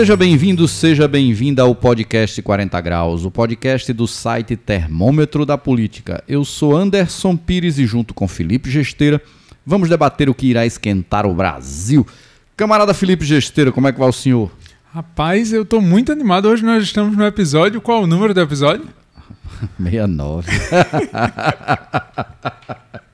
Seja bem-vindo, seja bem-vinda ao podcast 40 Graus, o podcast do site Termômetro da Política. Eu sou Anderson Pires e, junto com Felipe Gesteira, vamos debater o que irá esquentar o Brasil. Camarada Felipe Gesteira, como é que vai o senhor? Rapaz, eu tô muito animado. Hoje nós estamos no episódio. Qual o número do episódio? 69.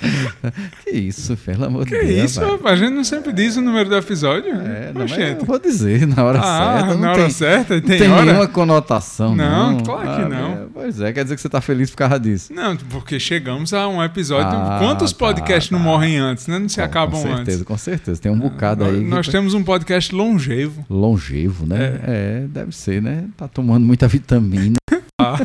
que isso, pelo amor de Que Deus. isso, rapaz. rapaz? A gente não sempre diz o número do episódio? É, não, eu vou dizer na hora Ah, certa. Não na hora tem, certa? não Tem, tem hora? nenhuma conotação, não. Não, claro que Ah, não. é, pois é, quer dizer que você tá feliz por causa disso. Não, porque chegamos a um episódio. Ah, Quantos tá, podcasts não tá. morrem antes, né? Não se Bom, acabam com certeza, antes. com certeza. Tem um bocado Nós, aí. nós que- temos um podcast longevo. Longevo, né? É. deve ser, né? Tá tomando muita vitamina. Ah.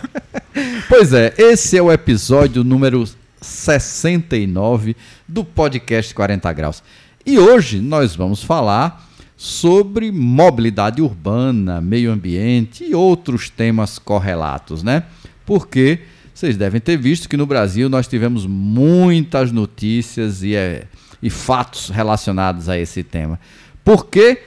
pois é, esse é o episódio número 69 do podcast 40 Graus. E hoje nós vamos falar sobre mobilidade urbana, meio ambiente e outros temas correlatos, né? Porque vocês devem ter visto que no Brasil nós tivemos muitas notícias e, é, e fatos relacionados a esse tema. Porque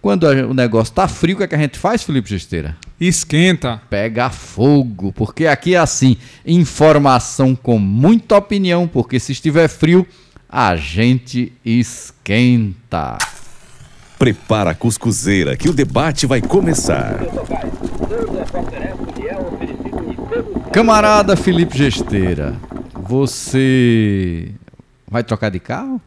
quando o negócio tá frio, o que, é que a gente faz, Felipe Gesteira? Esquenta. Pega fogo, porque aqui é assim, informação com muita opinião, porque se estiver frio, a gente esquenta. Prepara a cuscuzeira que o debate vai começar. Camarada Felipe Gesteira, você vai trocar de carro?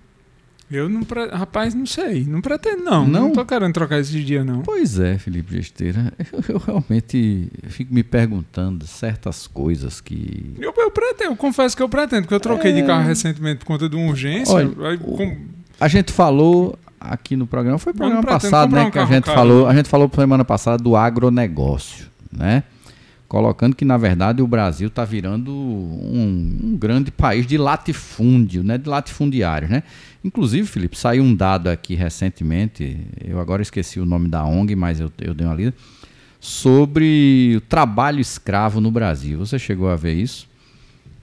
Eu não. Pre... Rapaz, não sei. Não pretendo, não. Não? Não tô querendo trocar esses dias, não. Pois é, Felipe Gesteira, eu, eu realmente fico me perguntando certas coisas que Eu, eu pretendo, eu confesso que eu pretendo, porque eu troquei de carro recentemente por conta de uma urgência. Olha, aí o- com- A gente falou aqui no programa, foi Mas programa passado, né, um que a gente falou, a gente falou semana passada do agronegócio, né? Colocando que na verdade o Brasil está virando um, um grande país de latifúndio, né, de latifundiários, né? Inclusive, Felipe, saiu um dado aqui recentemente, eu agora esqueci o nome da ONG, mas eu, eu dei uma lida, sobre o trabalho escravo no Brasil. Você chegou a ver isso?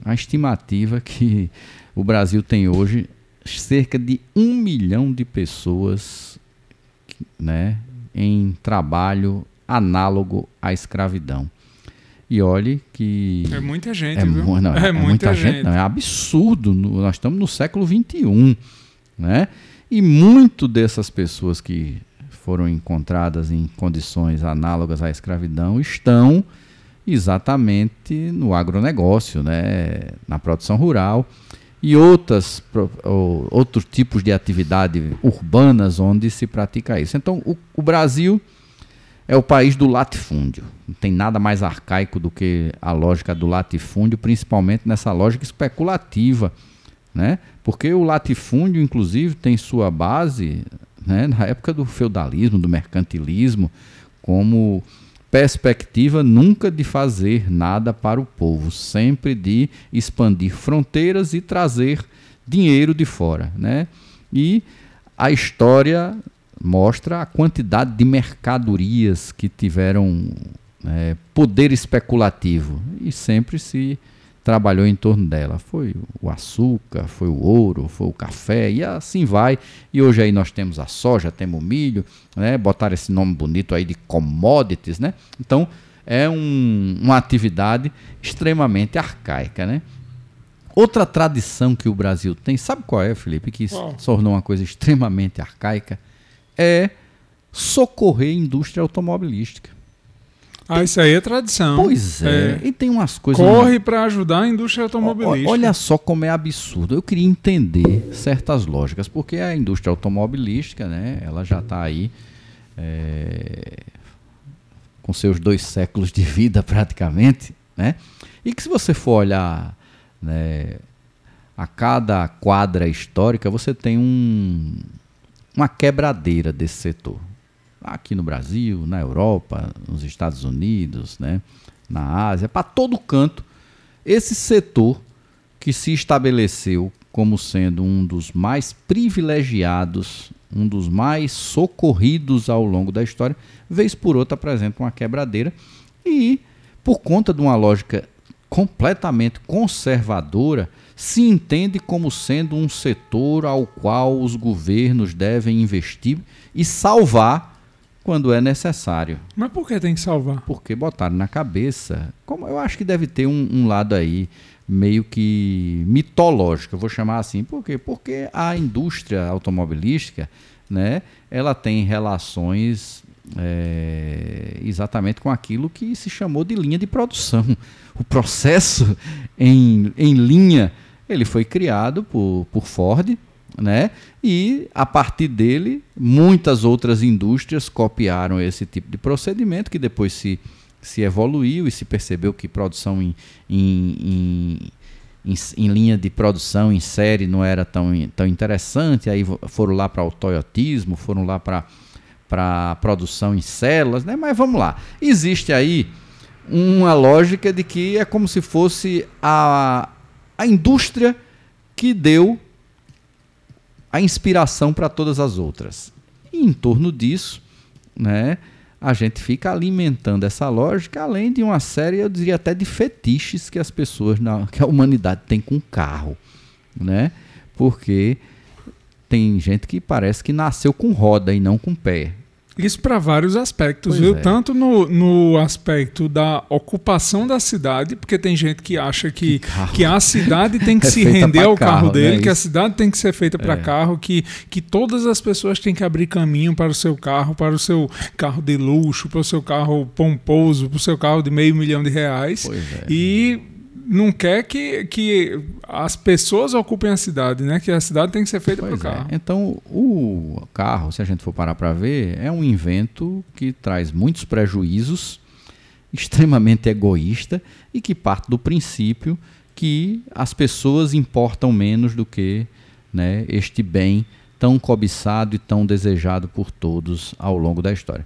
A estimativa que o Brasil tem hoje cerca de um milhão de pessoas né, em trabalho análogo à escravidão. E olhe que. é muita gente, É, viu? não, é muita, gente, não, é absurdo. nós estamos no século XXI. Né? E muito dessas pessoas que foram encontradas em condições análogas à escravidão estão exatamente no agronegócio, né? na produção rural e outras, ou- outros tipos de atividade urbanas onde se pratica isso. Então, o, o Brasil é o país do latifúndio. Não tem nada mais arcaico do que a lógica do latifúndio, principalmente nessa lógica especulativa, né? Porque o latifúndio, inclusive, tem sua base né, na época do feudalismo, do mercantilismo, como perspectiva nunca de fazer nada para o povo, sempre de expandir fronteiras e trazer dinheiro de fora, né? E a história mostra a quantidade de mercadorias que tiveram é, poder especulativo e sempre se trabalhou em torno dela. Foi o açúcar, foi o ouro, foi o café e assim vai. E hoje aí nós temos a soja, temos o milho, né? Botaram esse nome bonito aí de commodities, né? Então é um- uma atividade extremamente arcaica, né? Outra tradição que o Brasil tem, sabe qual é, Felipe? Que se tornou uma coisa extremamente arcaica, é socorrer a indústria automobilística. Ah, isso aí é tradição. Pois é, e tem umas coisas. Corre para ajudar a indústria automobilística. Olha só como é absurdo. Eu queria entender certas lógicas, porque a indústria automobilística, né, ela já está aí é, com seus dois séculos de vida praticamente, né? E que se você for olhar né, a cada quadra histórica, você tem um, uma quebradeira desse setor. Aqui no Brasil, na Europa, nos Estados Unidos, né, na Ásia, para todo canto, esse setor que se estabeleceu como sendo um dos mais privilegiados, um dos mais socorridos ao longo da história, vez por outra apresenta uma quebradeira e, por conta de uma lógica completamente conservadora, se entende como sendo um setor ao qual os governos devem investir e salvar quando é necessário. Mas por que tem que salvar? Porque botaram na cabeça. Como eu acho que deve ter um, um lado aí meio que mitológico, eu vou chamar assim. Por quê? Porque a indústria automobilística, né, ela tem relações é, exatamente com aquilo que se chamou de linha de produção. O processo em, em linha ele foi criado por, por Ford, né? E a partir dele, muitas outras indústrias copiaram esse tipo de procedimento que depois se, se evoluiu e se percebeu que produção em, em, em, em, linha de produção em série não era tão, tão interessante. Aí foram lá para o toyotismo, foram lá para para produção em células, né? Mas vamos lá. Existe aí uma lógica de que é como se fosse a, a indústria que deu a inspiração para todas as outras. E em torno disso, né, a gente fica alimentando essa lógica, além de uma série, eu diria até de fetiches que as pessoas, na, que a humanidade tem com carro, né? Porque tem gente que parece que nasceu com roda e não com pé. Isso para vários aspectos, Pois viu? é. Tanto no, no aspecto da ocupação da cidade, porque tem gente que acha que, Que que a cidade tem que é se render ao carro, carro, dele, né? que a cidade tem que ser feita para É. carro, que, que todas as pessoas têm que abrir caminho para o seu carro, para o seu carro de luxo, para o seu carro pomposo, para o seu carro de meio milhão de reais. É. E não quer que, que as pessoas ocupem a cidade, né? Que a cidade tem que ser feita para o é. carro. Então, o carro, se a gente for parar para ver, é um invento que traz muitos prejuízos, extremamente egoísta e que parte do princípio que as pessoas importam menos do que né, este bem tão cobiçado e tão desejado por todos ao longo da história.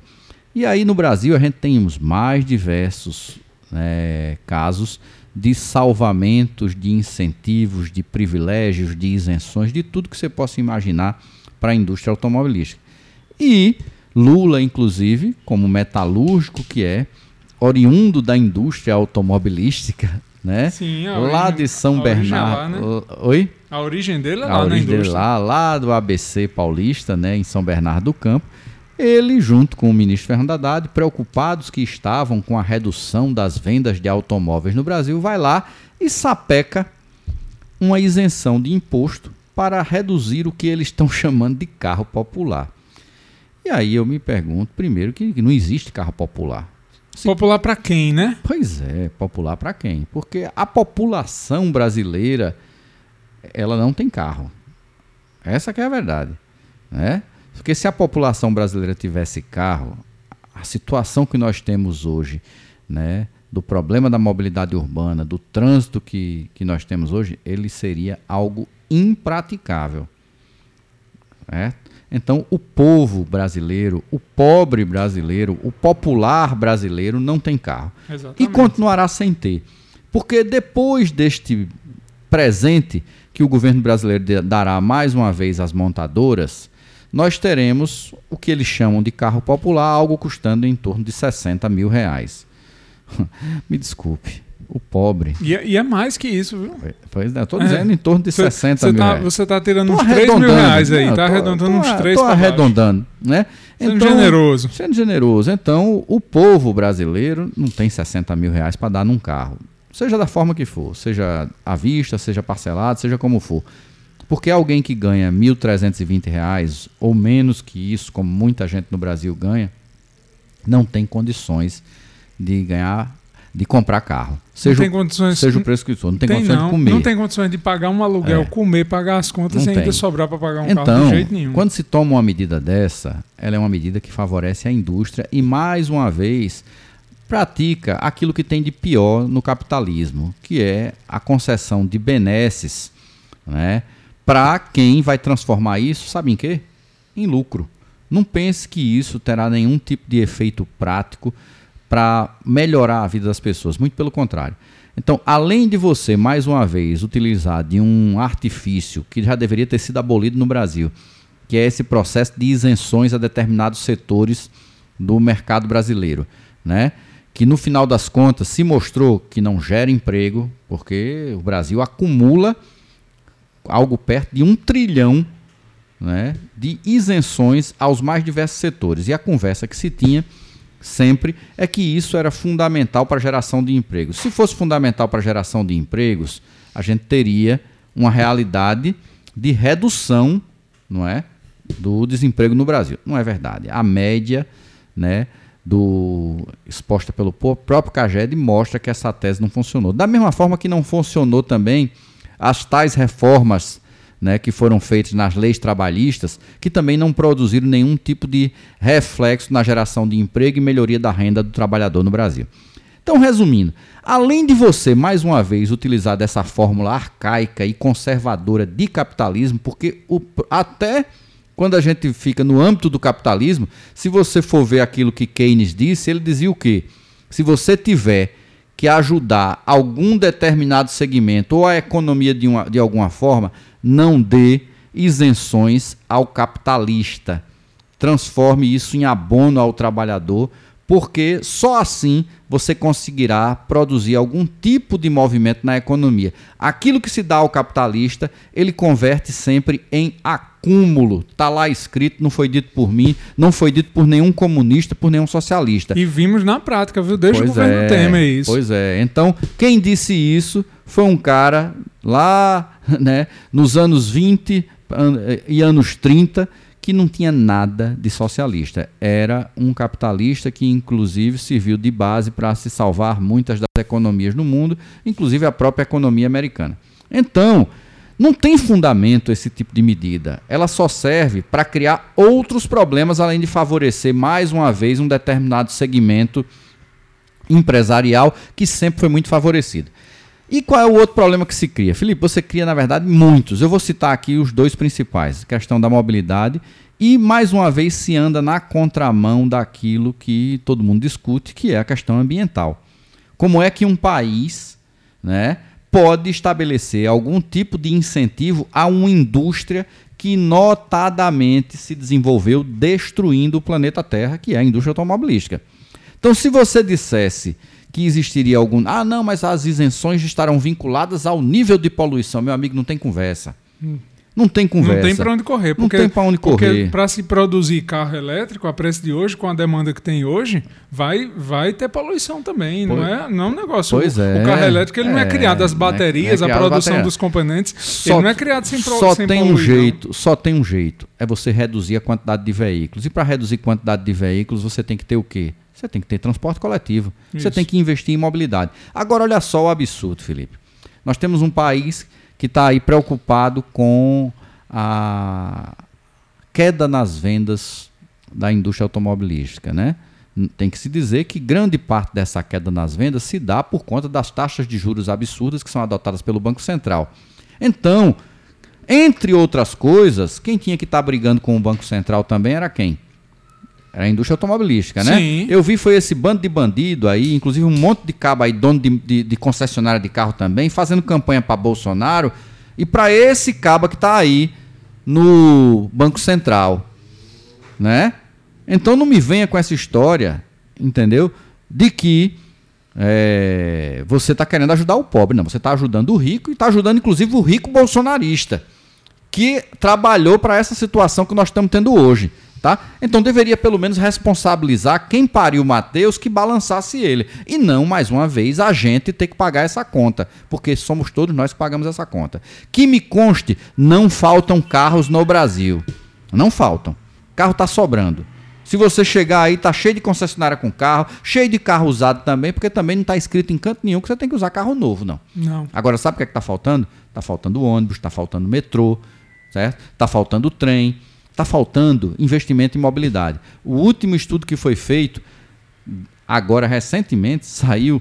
E aí no Brasil a gente tem os mais diversos né, casos de salvamentos, de incentivos, de privilégios, de isenções, de tudo que você possa imaginar para a indústria automobilística. E Lula, inclusive, como metalúrgico que é, oriundo da indústria automobilística, né? Sim, a lá origem- de São a origem é Bernardo. lá, né? Oi? A origem dele é a lá na origem dele indústria. lá, lá do ABC Paulista, né, em São Bernardo do Campo. Ele, junto com o ministro Fernando Haddad, preocupados que estavam com a redução das vendas de automóveis no Brasil, vai lá e sapeca uma isenção de imposto para reduzir o que eles estão chamando de carro popular. E aí eu me pergunto, primeiro, que não existe carro popular. Popular para quem, né? Pois é, popular para quem? Porque a população brasileira, ela não tem carro. Essa que é a verdade, né? Porque se a população brasileira tivesse carro, a situação que nós temos hoje, né, do problema da mobilidade urbana, do trânsito que, que nós temos hoje, ele seria algo impraticável. né? Então, o povo brasileiro, o pobre brasileiro, o popular brasileiro não tem carro. E Exatamente. continuará sem ter. Porque depois deste presente que o governo brasileiro dará mais uma vez às montadoras, nós teremos o que eles chamam de carro popular, algo custando em torno de 60 mil reais. Me desculpe, o pobre. E, é- e é mais que isso, viu? Pois é, estou É. dizendo em torno de Você- 60 você mil tá, reais. Você tá tirando Tô uns 3 mil reais aí, tá tô- arredondando tô- uns 3 Tô arredondando, né? Sendo generoso. Sendo generoso. Então, o povo brasileiro não tem 60 mil reais para dar num carro. Seja da forma que for, seja à vista, seja parcelado, seja como for. Porque alguém que ganha 1.320 reais ou menos que isso, como muita gente no Brasil ganha, não tem condições de ganhar, de comprar carro. Não Seja, tem o- condições. seja o preço que for, não tem, condições não, de comer. Não tem condições de pagar um aluguel, É. comer, pagar as contas Não ainda tem. sobrar para pagar um carro Então, de jeito nenhum. quando se toma uma medida dessa, ela é uma medida que favorece a indústria e, mais uma vez, pratica aquilo que tem de pior no capitalismo, que é a concessão de benesses né, para quem vai transformar isso, sabe em quê? Em lucro. Não pense que isso terá nenhum tipo de efeito prático para melhorar a vida das pessoas, muito pelo contrário. Então, além de você, mais uma vez, utilizar de um artifício que já deveria ter sido abolido no Brasil, que é esse processo de isenções a determinados setores do mercado brasileiro, né? que no final das contas se mostrou que não gera emprego, porque o Brasil acumula algo perto de um trilhão né, de isenções aos mais diversos setores. E a conversa que se tinha sempre é que isso era fundamental para a geração de empregos. Se fosse fundamental para a geração de empregos, a gente teria uma realidade de redução, não é, do desemprego no Brasil. Não é verdade. A média, né, do exposta pelo próprio Caged mostra que essa tese não funcionou. Da mesma forma que não funcionou também as tais reformas né, que foram feitas nas leis trabalhistas, que também não produziram nenhum tipo de reflexo na geração de emprego e melhoria da renda do trabalhador no Brasil. Então, resumindo, além de você, mais uma vez, utilizar dessa fórmula arcaica e conservadora de capitalismo, porque o, até quando a gente fica no âmbito do capitalismo, se você for ver aquilo que Keynes disse, ele dizia o quê? Se você tiver que ajudar algum determinado segmento ou a economia de, uma, de alguma forma, não dê isenções ao capitalista. Transforme isso em abono ao trabalhador, porque só assim você conseguirá produzir algum tipo de movimento na economia. Aquilo que se dá ao capitalista, ele converte sempre em acúmulo. Está lá escrito, não foi dito por mim, não foi dito por nenhum comunista, por nenhum socialista. E vimos na prática, viu? Desde pois o governo é, Temer isso. Pois é. Então, quem disse isso foi um cara lá né, nos anos 20 e anos 30 que não tinha nada de socialista. Era um capitalista que, inclusive, serviu de base para se salvar muitas das economias no mundo, inclusive a própria economia americana. Então, não tem fundamento esse tipo de medida. Ela só serve para criar outros problemas, além de favorecer, mais uma vez, um determinado segmento empresarial que sempre foi muito favorecido. E qual é o outro problema que se cria? Felipe, você cria, na verdade, muitos. Eu vou citar aqui os dois principais: questão da mobilidade e, mais uma vez, se anda na contramão daquilo que todo mundo discute, que é a questão ambiental. Como é que um país né, pode estabelecer algum tipo de incentivo a uma indústria que notadamente se desenvolveu destruindo o planeta Terra, que é a indústria automobilística? Então, se você dissesse que existiria algum. Ah, não, mas as isenções estarão vinculadas ao nível de poluição. Meu amigo, não tem conversa. Hum. Não tem conversa. Não tem para onde correr. Porque, não tem para onde correr. para se produzir carro elétrico, a preço de hoje, com a demanda que tem hoje, vai, vai ter poluição também. Pois, não, é, não é um negócio. Pois o, é. O carro elétrico ele é, não é criado as baterias, é, é a produção bateria. dos componentes. Só, ele não é criado sem Só sem tem poluir, um jeito, não. só tem um jeito. É você reduzir a quantidade de veículos. E para reduzir a quantidade de veículos, você tem que ter o quê? Você tem que ter transporte coletivo. Isso. Você tem que investir em mobilidade. Agora, olha só o absurdo, Felipe. Nós temos um país que está aí preocupado com a queda nas vendas da indústria automobilística, né? Tem que se dizer que grande parte dessa queda nas vendas se dá por conta das taxas de juros absurdas que são adotadas pelo Banco Central. Então, entre outras coisas, quem tinha que estar tá brigando com o Banco Central também era quem? Era a indústria automobilística, né? Sim. Eu vi foi esse bando de bandido aí, inclusive um monte de cabo aí, dono de, de, de concessionária de carro também, fazendo campanha para Bolsonaro e para esse cabo que está aí no Banco Central, né? Então não me venha com essa história, entendeu? De que é, você está querendo ajudar o pobre. Não, você está ajudando o rico e está ajudando inclusive o rico bolsonarista, que trabalhou para essa situação que nós estamos tendo hoje. Tá? Então deveria pelo menos responsabilizar quem pariu Mateus que balançasse ele. E não, mais uma vez, a gente ter que pagar essa conta. Porque somos todos nós que pagamos essa conta. Que me conste, não faltam carros no Brasil. Não faltam. Carro está sobrando. Se você chegar aí, tá cheio de concessionária com carro, cheio de carro usado também, porque também não está escrito em canto nenhum que você tem que usar carro novo, não. Não. Agora, sabe o que é está faltando? Está faltando ônibus, está faltando metrô, certo? Está faltando trem Está faltando investimento em mobilidade. O último estudo que foi feito, agora recentemente, saiu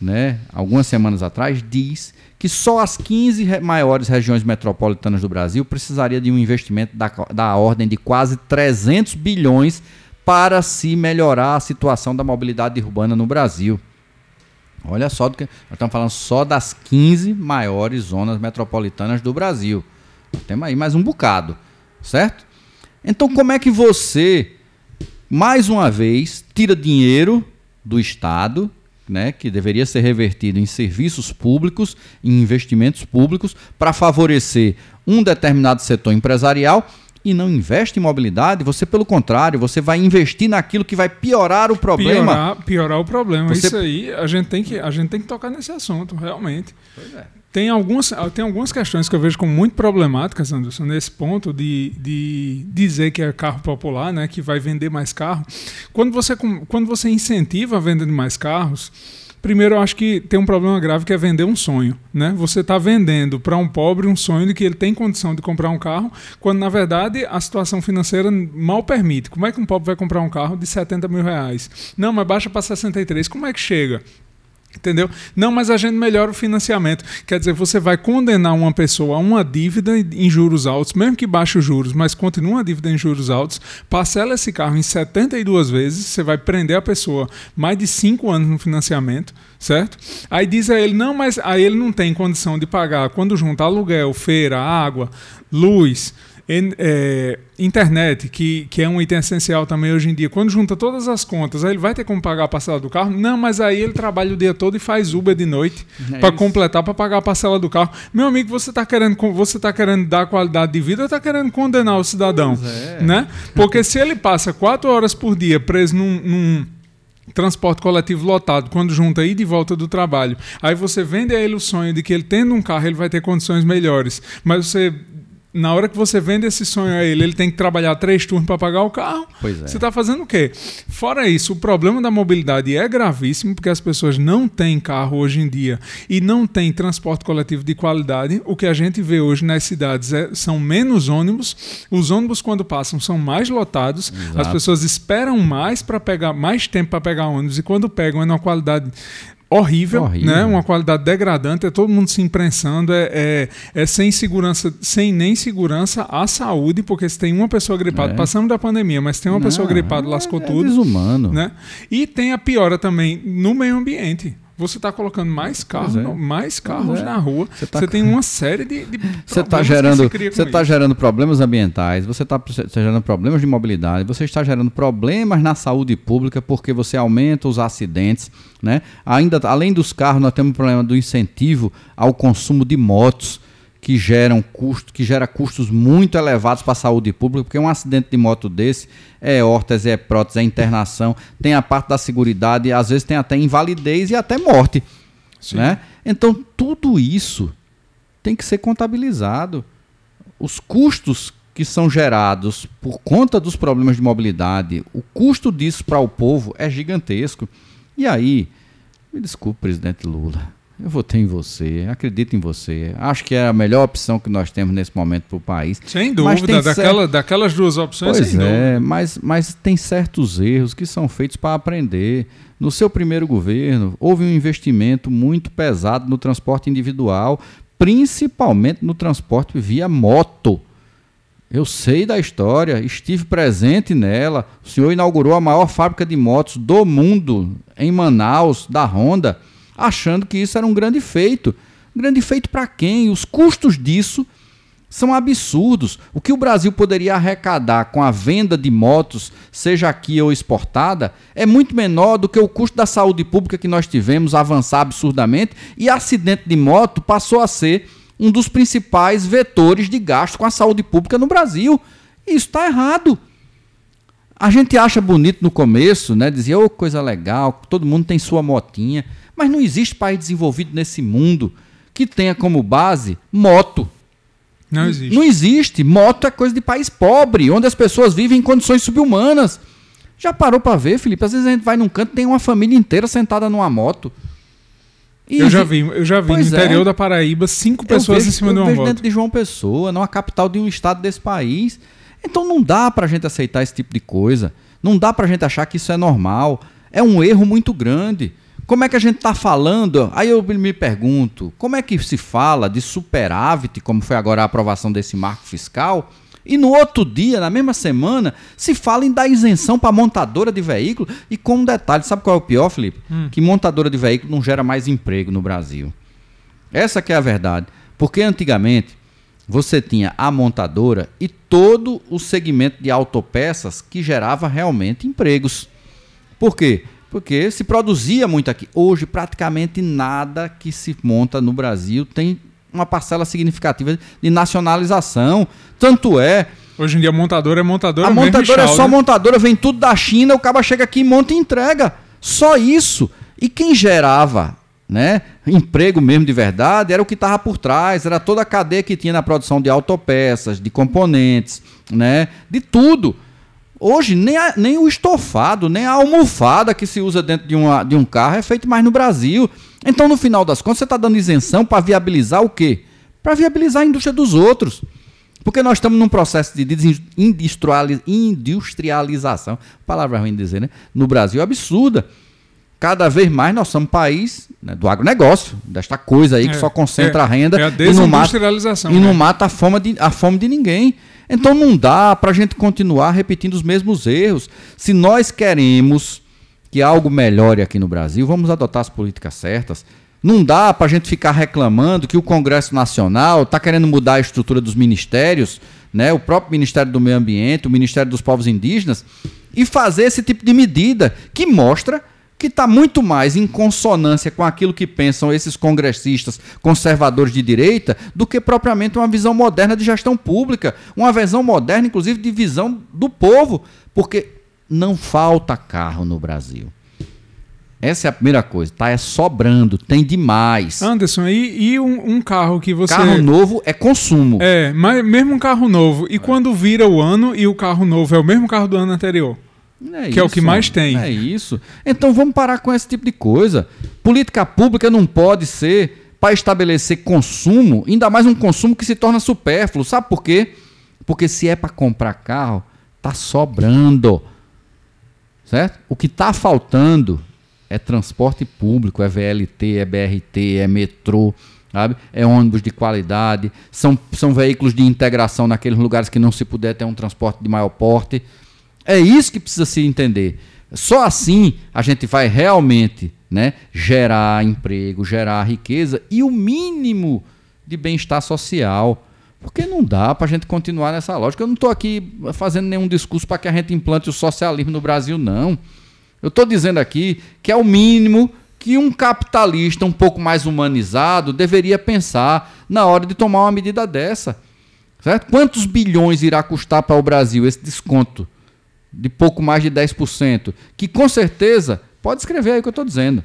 né, algumas semanas atrás, diz que só as 15 maiores regiões metropolitanas do Brasil precisaria de um investimento da, da ordem de quase 300 bilhões para se melhorar a situação da mobilidade urbana no Brasil. Olha só do que nós estamos falando só das 15 maiores zonas metropolitanas do Brasil. Temos aí mais um bocado, certo? Então, como é que você, mais uma vez, tira dinheiro do Estado, né, que deveria ser revertido em serviços públicos, em investimentos públicos, para favorecer um determinado setor empresarial, e não investe em mobilidade, você, pelo contrário, você vai investir naquilo que vai piorar o problema. Piorar, piorar o problema. Você... Isso aí, a gente, tem que, a gente tem que tocar nesse assunto, realmente. É. Tem, algumas, tem algumas questões que eu vejo como muito problemáticas, Anderson, nesse ponto de, de dizer que é carro popular, né, que vai vender mais carro. Quando você, quando você incentiva a venda de mais carros, Primeiro, eu acho que tem um problema grave que é vender um sonho. Né? Você está vendendo para um pobre um sonho de que ele tem condição de comprar um carro, quando na verdade a situação financeira mal permite. Como é que um pobre vai comprar um carro de 70 mil reais? Não, mas baixa para 63. Como é que chega? Entendeu? Não, mas a gente melhora o financiamento. Quer dizer, você vai condenar uma pessoa a uma dívida em juros altos, mesmo que baixe os juros, mas continua uma dívida em juros altos, parcela esse carro em 72 vezes, você vai prender a pessoa mais de 5 anos no financiamento, certo? Aí diz a ele, não, mas aí ele não tem condição de pagar quando junta aluguel, feira, água, luz, é, internet, que, que é um item essencial também hoje em dia, quando junta todas as contas, aí ele vai ter como pagar a parcela do carro? Não, mas aí ele trabalha o dia todo e faz Uber de noite é para completar, para pagar a parcela do carro. Meu amigo, você está querendo, você tá querendo dar qualidade de vida ou está querendo condenar o cidadão? É. Né? Porque se ele passa quatro horas por dia preso num, num transporte coletivo lotado, quando junta aí de volta do trabalho. Aí você vende a ele o sonho de que ele tendo um carro ele vai ter condições melhores, mas você na hora que você vende esse sonho a ele, ele tem que trabalhar três turnos para pagar o carro. Pois é. Você está fazendo o quê? Fora isso, o problema da mobilidade é gravíssimo, porque as pessoas não têm carro hoje em dia e não têm transporte coletivo de qualidade. O que a gente vê hoje nas cidades é, são menos ônibus. Os ônibus, quando passam, são mais lotados. Exato. As pessoas esperam mais para pegar, mais tempo para pegar ônibus, e quando pegam é numa qualidade horrível, horrível, né? Uma qualidade degradante, é todo mundo se imprensando, é, é, é, sem segurança, sem nem segurança à saúde, porque se tem uma pessoa gripada, é. passamos da pandemia, mas tem uma Não, pessoa gripada, lascou é, tudo. É desumano. Né? E tem a piora também no meio ambiente você está colocando mais carros, é. mais carros é. na rua. Você, tá... você, tem uma série de, de você está gerando, você está gerando problemas ambientais, você está gerando problemas de mobilidade, você está gerando problemas na saúde pública porque você aumenta os acidentes, né? Ainda além dos carros, nós temos o problema do incentivo ao consumo de motos que geram custo, que gera custos muito elevados para a saúde pública, porque um acidente de moto desse é órtese, é prótese, é internação, tem a parte da seguridade, às vezes tem até invalidez e até morte. Né? Então, tudo isso tem que ser contabilizado. Os custos que são gerados por conta dos problemas de mobilidade, o custo disso para o povo é gigantesco. E aí, me desculpe, presidente Lula, eu votei em você, acredito em você. Acho que é a melhor opção que nós temos nesse momento para o país. Sem dúvida, daquela, daquelas duas opções, pois sem é, dúvida. Mas, mas tem certos erros que são feitos para aprender. No seu primeiro governo, houve um investimento muito pesado no transporte individual, principalmente no transporte via moto. Eu sei da história, estive presente nela. O senhor inaugurou a maior fábrica de motos do mundo em Manaus, da Honda achando que isso era um grande feito. Um grande feito para quem? Os custos disso são absurdos. O que o Brasil poderia arrecadar com a venda de motos, seja aqui ou exportada, é muito menor do que o custo da saúde pública que nós tivemos avançar absurdamente e acidente de moto passou a ser um dos principais vetores de gasto com a saúde pública no Brasil. Isso está errado. A gente acha bonito no começo, né? Dizia, oh, coisa legal, todo mundo tem sua motinha. Mas não existe país desenvolvido nesse mundo que tenha como base moto. Não existe. Não existe. Moto é coisa de país pobre, onde as pessoas vivem em condições subhumanas. Já parou para ver, Felipe? Às vezes a gente vai num canto e tem uma família inteira sentada numa moto. E eu já vi, eu já vi no interior é. da Paraíba cinco pessoas vejo, em cima de uma vejo moto. dentro de João Pessoa, numa capital de um estado desse país. Então não dá para a gente aceitar esse tipo de coisa. Não dá para a gente achar que isso é normal. É um erro muito grande. Como é que a gente está falando? Aí eu me pergunto, como é que se fala de superávit, como foi agora a aprovação desse marco fiscal, e no outro dia, na mesma semana, se fala em dar isenção para montadora de veículo. E com um detalhe, sabe qual é o pior, Felipe? Hum. Que montadora de veículo não gera mais emprego no Brasil. Essa que é a verdade. Porque antigamente você tinha a montadora e todo o segmento de autopeças que gerava realmente empregos. Por quê? Porque se produzia muito aqui. Hoje, praticamente nada que se monta no Brasil tem uma parcela significativa de nacionalização. Tanto é Hoje em dia a montadora é montadora A montadora é só né? montadora, vem tudo da China, o cara chega aqui, monta e entrega. Só isso. E quem gerava né? Emprego mesmo de verdade era o que estava por trás, era toda a cadeia que tinha na produção de autopeças, de componentes, né? De tudo. Hoje, nem, a, nem o estofado, nem a almofada que se usa dentro de, uma, de um carro é feito mais no Brasil. Então, no final das contas, você está dando isenção para viabilizar o quê? Para viabilizar a indústria dos outros. Porque nós estamos num processo de industrialização, palavra ruim de dizer, né? No Brasil, absurda cada vez mais nós somos país né, do agronegócio, desta coisa aí que é, só concentra é, a renda é a e não mata, e né? não mata a, fome de, a fome de ninguém. Então não dá para a gente continuar repetindo os mesmos erros. Se nós queremos que algo melhore aqui no Brasil, vamos adotar as políticas certas. Não dá para a gente ficar reclamando que o Congresso Nacional está querendo mudar a estrutura dos ministérios, né? o próprio Ministério do Meio Ambiente, o Ministério dos Povos Indígenas, e fazer esse tipo de medida que mostra que está muito mais em consonância com aquilo que pensam esses congressistas conservadores de direita do que propriamente uma visão moderna de gestão pública, uma visão moderna, inclusive, de visão do povo, porque não falta carro no Brasil. Essa é a primeira coisa, tá? É sobrando, tem demais. Anderson, e, e um, um, carro que você. Carro novo é consumo. É, mas mesmo um carro novo. E é. quando vira o ano e o carro novo é o mesmo carro do ano anterior? É que isso, é o que mais tem. É isso. Então vamos parar com esse tipo de coisa. Política pública não pode ser para estabelecer consumo, ainda mais um consumo que se torna supérfluo. Sabe por quê? Porque se é para comprar carro, tá sobrando. Certo? O que está faltando é transporte público, é VLT, é BRT, é metrô, sabe? É ônibus de qualidade, são, são veículos de integração naqueles lugares que não se puder ter um transporte de maior porte. É isso que precisa se entender. Só assim a gente vai realmente né, gerar emprego, gerar riqueza e o mínimo de bem-estar social. Porque não dá para a gente continuar nessa lógica. Eu não estou aqui fazendo nenhum discurso para que a gente implante o socialismo no Brasil, não. Eu estou dizendo aqui que é o mínimo que um capitalista um pouco mais humanizado deveria pensar na hora de tomar uma medida dessa. Certo? Quantos bilhões irá custar para o Brasil esse desconto de pouco mais de 10%, que com certeza, pode escrever aí o que eu estou dizendo.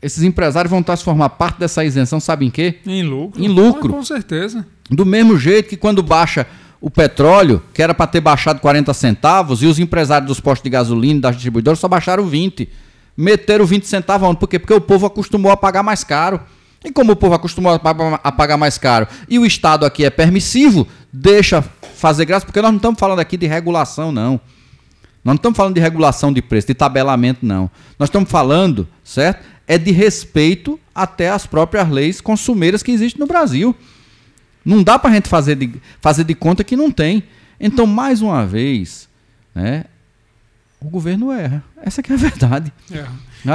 Esses empresários vão estar se formar parte dessa isenção, sabe em quê? Em lucro. Em lucro. Ah, com certeza. Do mesmo jeito que quando baixa o petróleo, que era para ter baixado 40 centavos, e os empresários dos postos de gasolina, das distribuidoras, só baixaram 20. Meteram 20 centavos onde? Por quê? Porque o povo acostumou a pagar mais caro. E como o povo acostumou a pagar mais caro e o Estado aqui é permissivo, deixa fazer graça, porque nós não estamos falando aqui de regulação, não. Nós não estamos falando de regulação de preço, de tabelamento, não. Nós estamos falando, certo? É de respeito até às próprias leis consumeiras que existem no Brasil. Não dá para a gente fazer de, fazer de conta que não tem. Então, mais uma vez, né, o governo erra. Essa que é a verdade. É.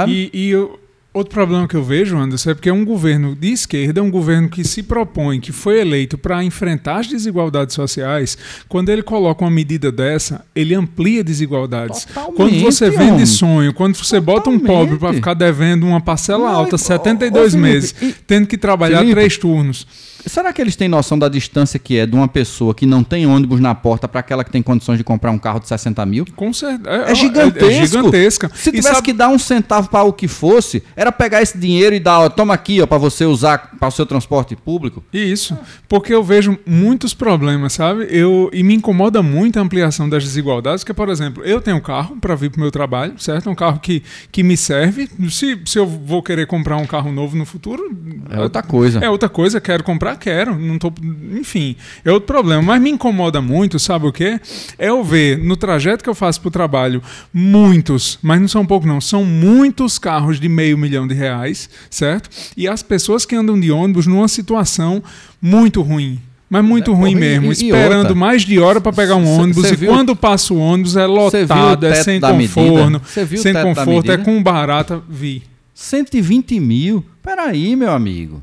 E, e eu, Outro problema que eu vejo, Anderson, é porque é um governo de esquerda, é um governo que se propõe, que foi eleito para enfrentar as desigualdades sociais. Quando ele coloca uma medida dessa, ele amplia desigualdades. Totalmente, quando você vende homem. sonho, quando você Totalmente. bota um pobre para ficar devendo uma parcela alta, 72 ô, meses, e, tendo que trabalhar Felipe, três turnos. Será que eles têm noção da distância que é de uma pessoa que não tem ônibus na porta para aquela que tem condições de comprar um carro de 60 mil? Com certeza. É, é, gigantesco. É, é gigantesca. Se tivesse sabe... que dar um centavo para o que fosse, era pegar esse dinheiro e dar, ó, toma aqui, ó, para você usar para o seu transporte público. Isso. Porque eu vejo muitos problemas, sabe? Eu, e me incomoda muito a ampliação das desigualdades, que, por exemplo, eu tenho um carro para vir para o meu trabalho, certo? Um carro que, que me serve. Se, se eu vou querer comprar um carro novo no futuro. É outra coisa. É outra coisa, quero comprar quero, não tô, enfim, é outro problema, mas me incomoda muito, sabe o quê? É eu ver no trajeto que eu faço para o trabalho muitos, mas não são pouco não, são muitos carros de meio milhão de reais, certo? E as pessoas que andam de ônibus numa situação muito ruim, mas muito é, ruim mesmo, e, esperando outra, mais de hora para pegar um ônibus cê, cê e viu, quando passa o ônibus é lotado, é sem conforto, sem conforto, é com barata, vi. 120 mil? Peraí, meu amigo.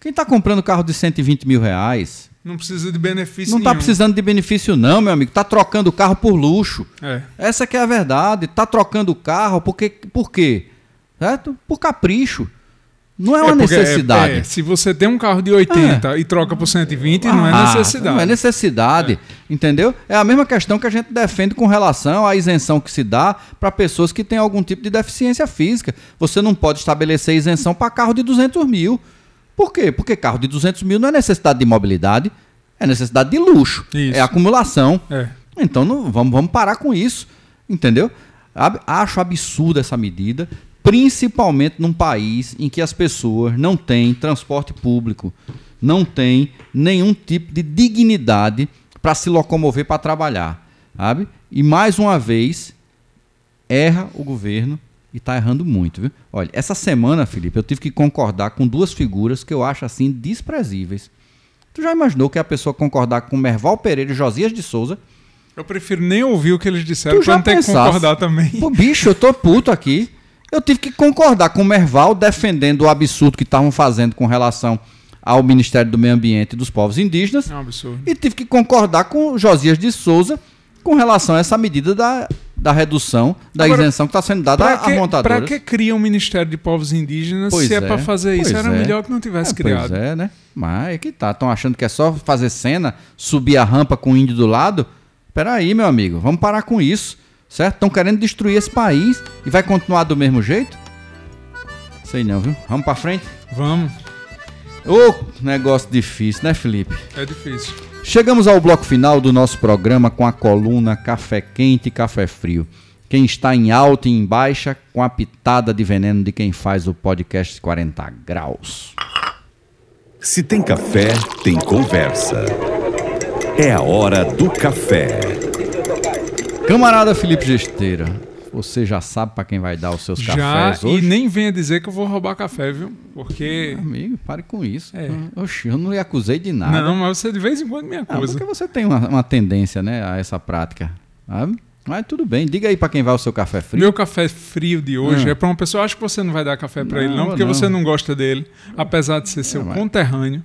Quem está comprando carro de 120 mil reais? Não precisa de benefício Não está precisando de benefício não, meu amigo. Está trocando o carro por luxo. É. Essa que é a verdade. Está trocando o carro porque, por quê? Certo? Por capricho. Não é uma é necessidade. É, é, se você tem um carro de 80 é. e troca por 120, ah, não é necessidade. Não é necessidade, é. entendeu? É a mesma questão que a gente defende com relação à isenção que se dá para pessoas que têm algum tipo de deficiência física. Você não pode estabelecer isenção para carro de 200 mil. Por quê? Porque carro de 200 mil não é necessidade de mobilidade, é necessidade de luxo, isso. é acumulação. É. Então não, vamos, vamos parar com isso, entendeu? Acho absurda essa medida principalmente num país em que as pessoas não têm transporte público, não têm nenhum tipo de dignidade para se locomover para trabalhar, sabe? E mais uma vez erra o governo e está errando muito, viu? Olha, essa semana, Felipe, eu tive que concordar com duas figuras que eu acho assim desprezíveis. Tu já imaginou que a pessoa concordar com Merval Pereira e Josias de Souza? Eu prefiro nem ouvir o que eles disseram para não ter que concordar também. Pô, bicho, eu tô puto aqui. Eu tive que concordar com o Merval defendendo o absurdo que estavam fazendo com relação ao Ministério do Meio Ambiente e dos Povos Indígenas. É um absurdo. E tive que concordar com Josias de Souza com relação a essa medida da, da redução da Agora, isenção que está sendo dada à montadora. Para que cria um Ministério de Povos Indígenas pois se é, é para fazer isso? Era é. melhor que não tivesse é, criado. Pois é, né? Mas é que tá. Estão achando que é só fazer cena, subir a rampa com o índio do lado? Peraí, meu amigo, vamos parar com isso certo? Estão querendo destruir esse país e vai continuar do mesmo jeito? Sei não, viu? Vamos para frente? Vamos. Ô, negócio difícil, né, Felipe? É difícil. Chegamos ao bloco final do nosso programa com a coluna Café Quente e Café Frio. Quem está em alta e em baixa, com a pitada de veneno de quem faz o podcast 40 Graus. Se tem café, tem conversa. É a hora do café. Camarada Felipe Gesteira, você já sabe para quem vai dar os seus já, cafés hoje? E nem venha dizer que eu vou roubar café, viu? Porque. Amigo, pare com isso. É. Oxe, eu não lhe acusei de nada. Não, mas você de vez em quando me acusa. Não, porque você tem uma, uma tendência, né, a essa prática. Sabe? Mas tudo bem, diga aí para quem vai o seu café frio. Meu café frio de hoje hum. é para uma pessoa. Acho que você não vai dar café para ele, não, porque não. você não gosta dele, apesar de ser seu não, conterrâneo.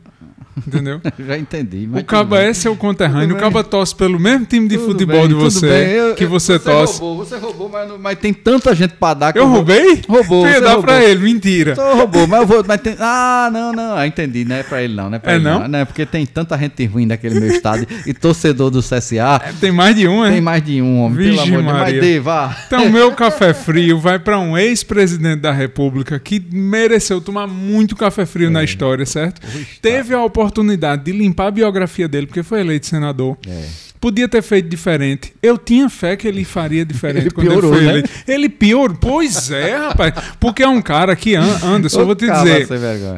Entendeu? Já entendi. o Caba é seu conterrâneo. O Caba torce pelo mesmo time de tudo futebol bem, de você eu, que você, você torce. Roubou, você roubou, mas, mas tem tanta gente para dar que eu, eu roubei? Roubou. Eu ia dar para ele, mentira. Só roubou, mas eu vou. Mas tem, ah, não, não. Ah, entendi. Não é para ele, não. Não é, pra é ele, não? não? é porque tem tanta gente ruim daquele meu estado e torcedor do CSA. É, tem mais de um, é? Tem mais de um, homem. Vixe, pelo amor de Deus. Vá. Então, meu café frio vai para um ex-presidente da República que mereceu tomar muito café frio é. na história, certo? Teve a oportunidade de limpar a biografia dele, porque foi eleito senador. É. Podia ter feito diferente. Eu tinha fé que ele faria diferente ele quando piorou, ele foi né? eleito. Ele piorou. Pois é, rapaz. Porque é um cara que anda, só vou te dizer.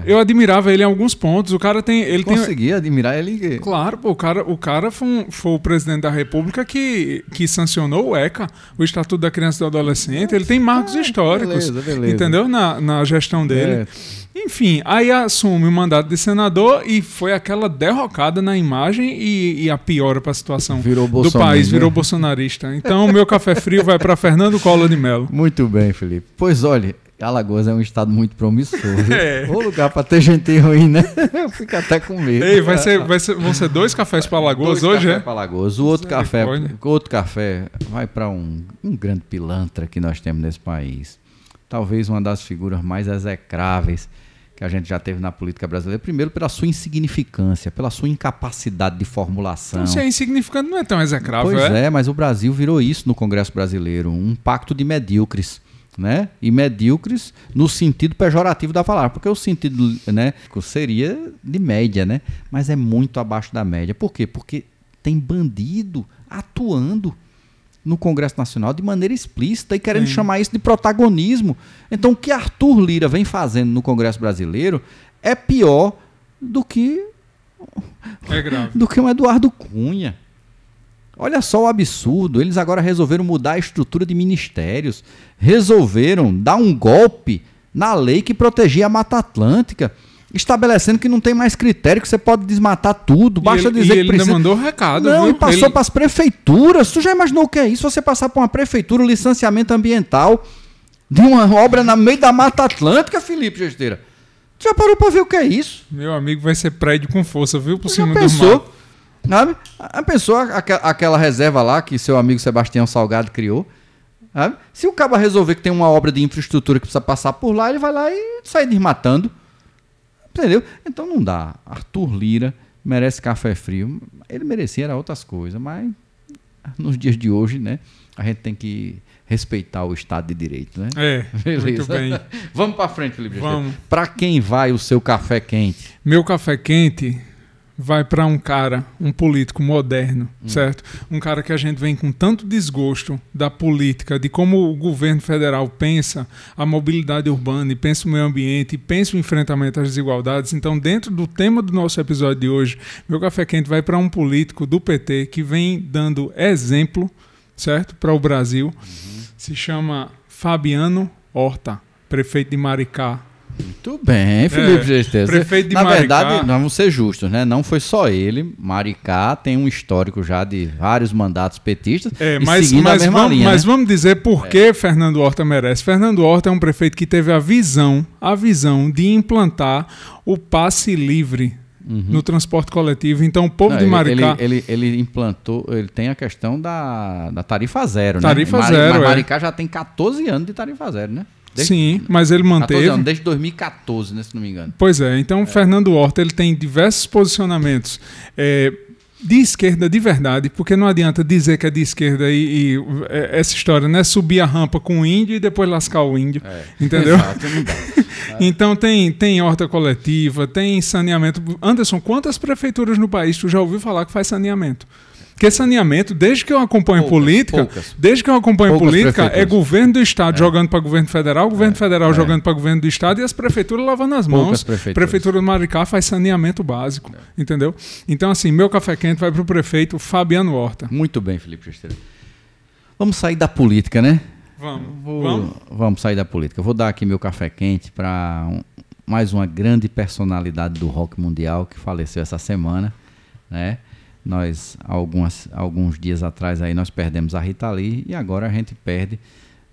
Eu admirava ele em alguns pontos. O cara tem. Ele Consegui tem... admirar ele. Claro, pô, o cara, o cara foi, um, foi, o presidente da República que, que sancionou o ECA, o Estatuto da Criança e do Adolescente. Ele tem marcos ah, históricos. Beleza, beleza. Entendeu? Na, na gestão dele. É. Enfim, aí assume o mandato de senador e foi aquela derrocada na imagem e, e a piora para a situação do país, virou né? bolsonarista. Então, o meu café frio vai para Fernando Collor de Mello. Muito bem, Felipe. Pois olha, Alagoas é um estado muito promissor. É. O lugar para ter gente ruim, né? Eu fico até com medo. Ei, vai ser, vai ser, vão ser dois cafés para Alagoas dois hoje, é? para Alagoas. O outro café, o outro café vai para um, um grande pilantra que nós temos nesse país. Talvez uma das figuras mais execráveis que a gente já teve na política brasileira, primeiro pela sua insignificância, pela sua incapacidade de formulação. Então, se é insignificante, não é tão execrável, pois é? é, mas o Brasil virou isso no Congresso Brasileiro, um pacto de medíocres. Né? E medíocres no sentido pejorativo da palavra, porque o sentido né, seria de média, né? mas é muito abaixo da média. Por quê? Porque tem bandido atuando no Congresso Nacional de maneira explícita e querendo Sim. chamar isso de protagonismo. Então, o que Arthur Lira vem fazendo no Congresso Brasileiro é pior do que é grave. do que o Eduardo Cunha. Olha só o absurdo. Eles agora resolveram mudar a estrutura de ministérios, resolveram dar um golpe na lei que protegia a Mata Atlântica estabelecendo que não tem mais critério, que você pode desmatar tudo. Basta ele, dizer que ele precisa. Ele mandou recado. Não, viu? e passou ele... para as prefeituras. Tu já imaginou o que é isso? Você passar para uma prefeitura o licenciamento ambiental de uma obra no meio da Mata Atlântica, Felipe Gesteira? Tu já parou para ver o que é isso? Meu amigo vai ser prédio com força, viu? Por cima pensou, do Sabe? A pessoa, aquela reserva lá que seu amigo Sebastião Salgado criou. Sabe? Se o cabo resolver que tem uma obra de infraestrutura que precisa passar por lá, ele vai lá e sai desmatando. Entendeu? Então não dá. Arthur Lira merece café frio. Ele merecia era outras coisas, mas nos dias de hoje, né? A gente tem que respeitar o Estado de Direito, né? É, Beleza. muito bem. Vamos para frente, Felipe. Vamos. Para quem vai o seu café quente? Meu café quente vai para um cara, um político moderno, hum. certo? Um cara que a gente vem com tanto desgosto da política, de como o governo federal pensa a mobilidade urbana e pensa o meio ambiente e pensa o enfrentamento às desigualdades. Então, dentro do tema do nosso episódio de hoje, meu café quente vai para um político do PT que vem dando exemplo, certo, para o Brasil. Uhum. Se chama Fabiano Horta, prefeito de Maricá, muito bem, Felipe é, Gesteiro. Prefeito de Na Maricá. verdade, vamos ser justos, né? Não foi só ele. Maricá tem um histórico já de vários mandatos petistas. É, mas, mas, vamos, linha, mas né? vamos dizer por é. que Fernando Horta merece. Fernando Horta é um prefeito que teve a visão, a visão de implantar o passe livre Uhum. no transporte coletivo. Então, o povo Não, de Maricá. Ele, ele, ele, implantou, ele tem a questão da, da tarifa zero, tarifa né? Tarifa zero. Maricá é. já tem 14 anos de tarifa zero, né? Desde, Sim, mas ele manteve. Anos, desde 2014, né, se não me engano. Pois é, então é. Fernando Horta ele tem diversos posicionamentos. É, de esquerda de verdade, porque não adianta dizer que é de esquerda e, e é, essa história, né? Subir a rampa com o índio e depois lascar o índio. É, entendeu? Exato, dá. então tem, tem horta coletiva, tem saneamento. Anderson, quantas prefeituras no país tu já ouviu falar que faz saneamento? Porque saneamento, desde que eu acompanho poucas, política, poucas. desde que eu acompanho poucas política, é governo do estado é. jogando para governo federal, governo é. federal é. jogando para governo do estado e as prefeituras lavando as mãos. Prefeitura do Maricá faz saneamento básico, é. entendeu? Então assim, meu café quente vai para o prefeito Fabiano Horta. Muito bem, Felipe Justeira. Vamos sair da política, né? Vamos. Vou, vamos. Vamos sair da política. vou dar aqui meu café quente para um, mais uma grande personalidade do rock mundial que faleceu essa semana, né? Nós, algumas, alguns dias atrás, aí nós perdemos a Rita Lee e agora a gente perde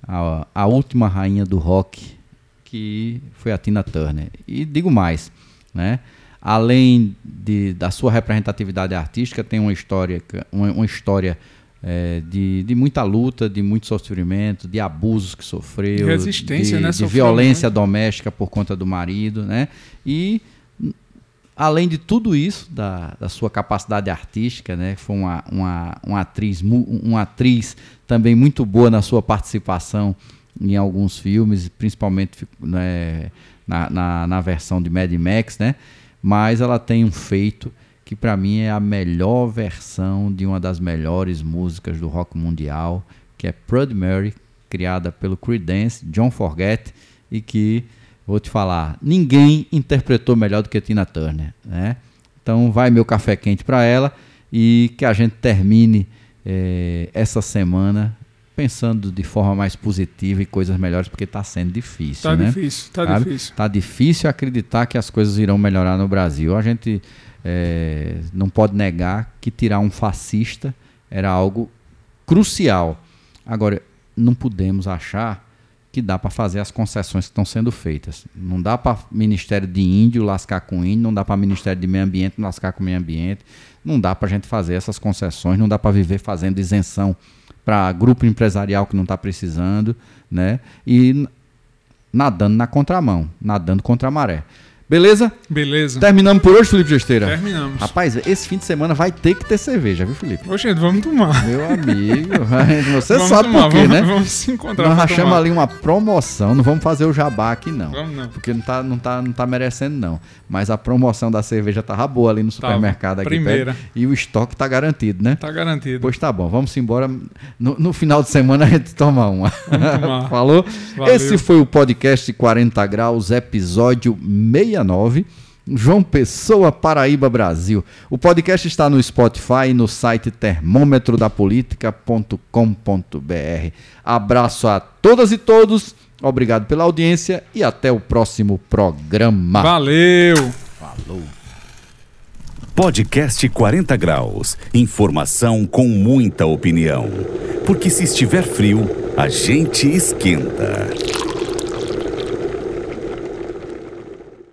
a, a última rainha do rock, que foi a Tina Turner. E digo mais, né? além de, da sua representatividade artística, tem uma história, uma, uma história é, de, de muita luta, de muito sofrimento, de abusos que sofreu, de resistência, de, né? de violência doméstica por conta do marido, né? E além de tudo isso, da, da sua capacidade artística, né? Foi uma, uma, uma, atriz, uma atriz também muito boa na sua participação em alguns filmes, principalmente né, na, na, na, versão de Mad Max, né? Mas ela tem um feito que para mim é a melhor versão de uma das melhores músicas do rock mundial, que é Proud Mary, criada pelo Creedence, John Forget, e que vou te falar, ninguém interpretou melhor do que Tina Turner, né? Então vai meu café quente para ela e que a gente termine é, essa semana pensando de forma mais positiva e coisas melhores, porque está sendo difícil. Está né? difícil, está difícil. Está difícil acreditar que as coisas irão melhorar no Brasil. A gente é, não pode negar que tirar um fascista era algo crucial. Agora, não podemos achar que dá para fazer as concessões que estão sendo feitas. Não dá para Ministério de Índio lascar com índio, não dá para Ministério de Meio Ambiente lascar com meio ambiente, não dá para a gente fazer essas concessões, não dá para viver fazendo isenção para grupo empresarial que não está precisando, né? E nadando na contramão, nadando contra a maré. Beleza? Beleza. Terminamos por hoje, Felipe Gesteira? Terminamos. Rapaz, esse fim de semana vai ter que ter cerveja, viu, Felipe? Oxe, vamos tomar. Meu amigo, você vamos sabe tomar, por quê, vamos, né? Vamos se encontrar. Nós achamos ali uma promoção, não vamos fazer o jabá aqui, não. Vamos não. Porque não tá, não tá, não tá merecendo, não. Mas a promoção da cerveja tava boa ali no supermercado tava. aqui. Primeira. Perto, e o estoque tá garantido, né? Tá garantido. Pois tá bom, vamos embora. No, no final de semana a gente toma uma. Vamos tomar. Falou? Valeu. Esse foi o podcast 40 Graus, episódio 69. João Pessoa, Paraíba, Brasil. O podcast está no Spotify e no site termômetrodapolitica.com.br. Abraço a todas e todos, obrigado pela audiência e até o próximo programa. Valeu! Falou! Podcast 40 Graus. Informação com muita opinião. Porque se estiver frio, a gente esquenta.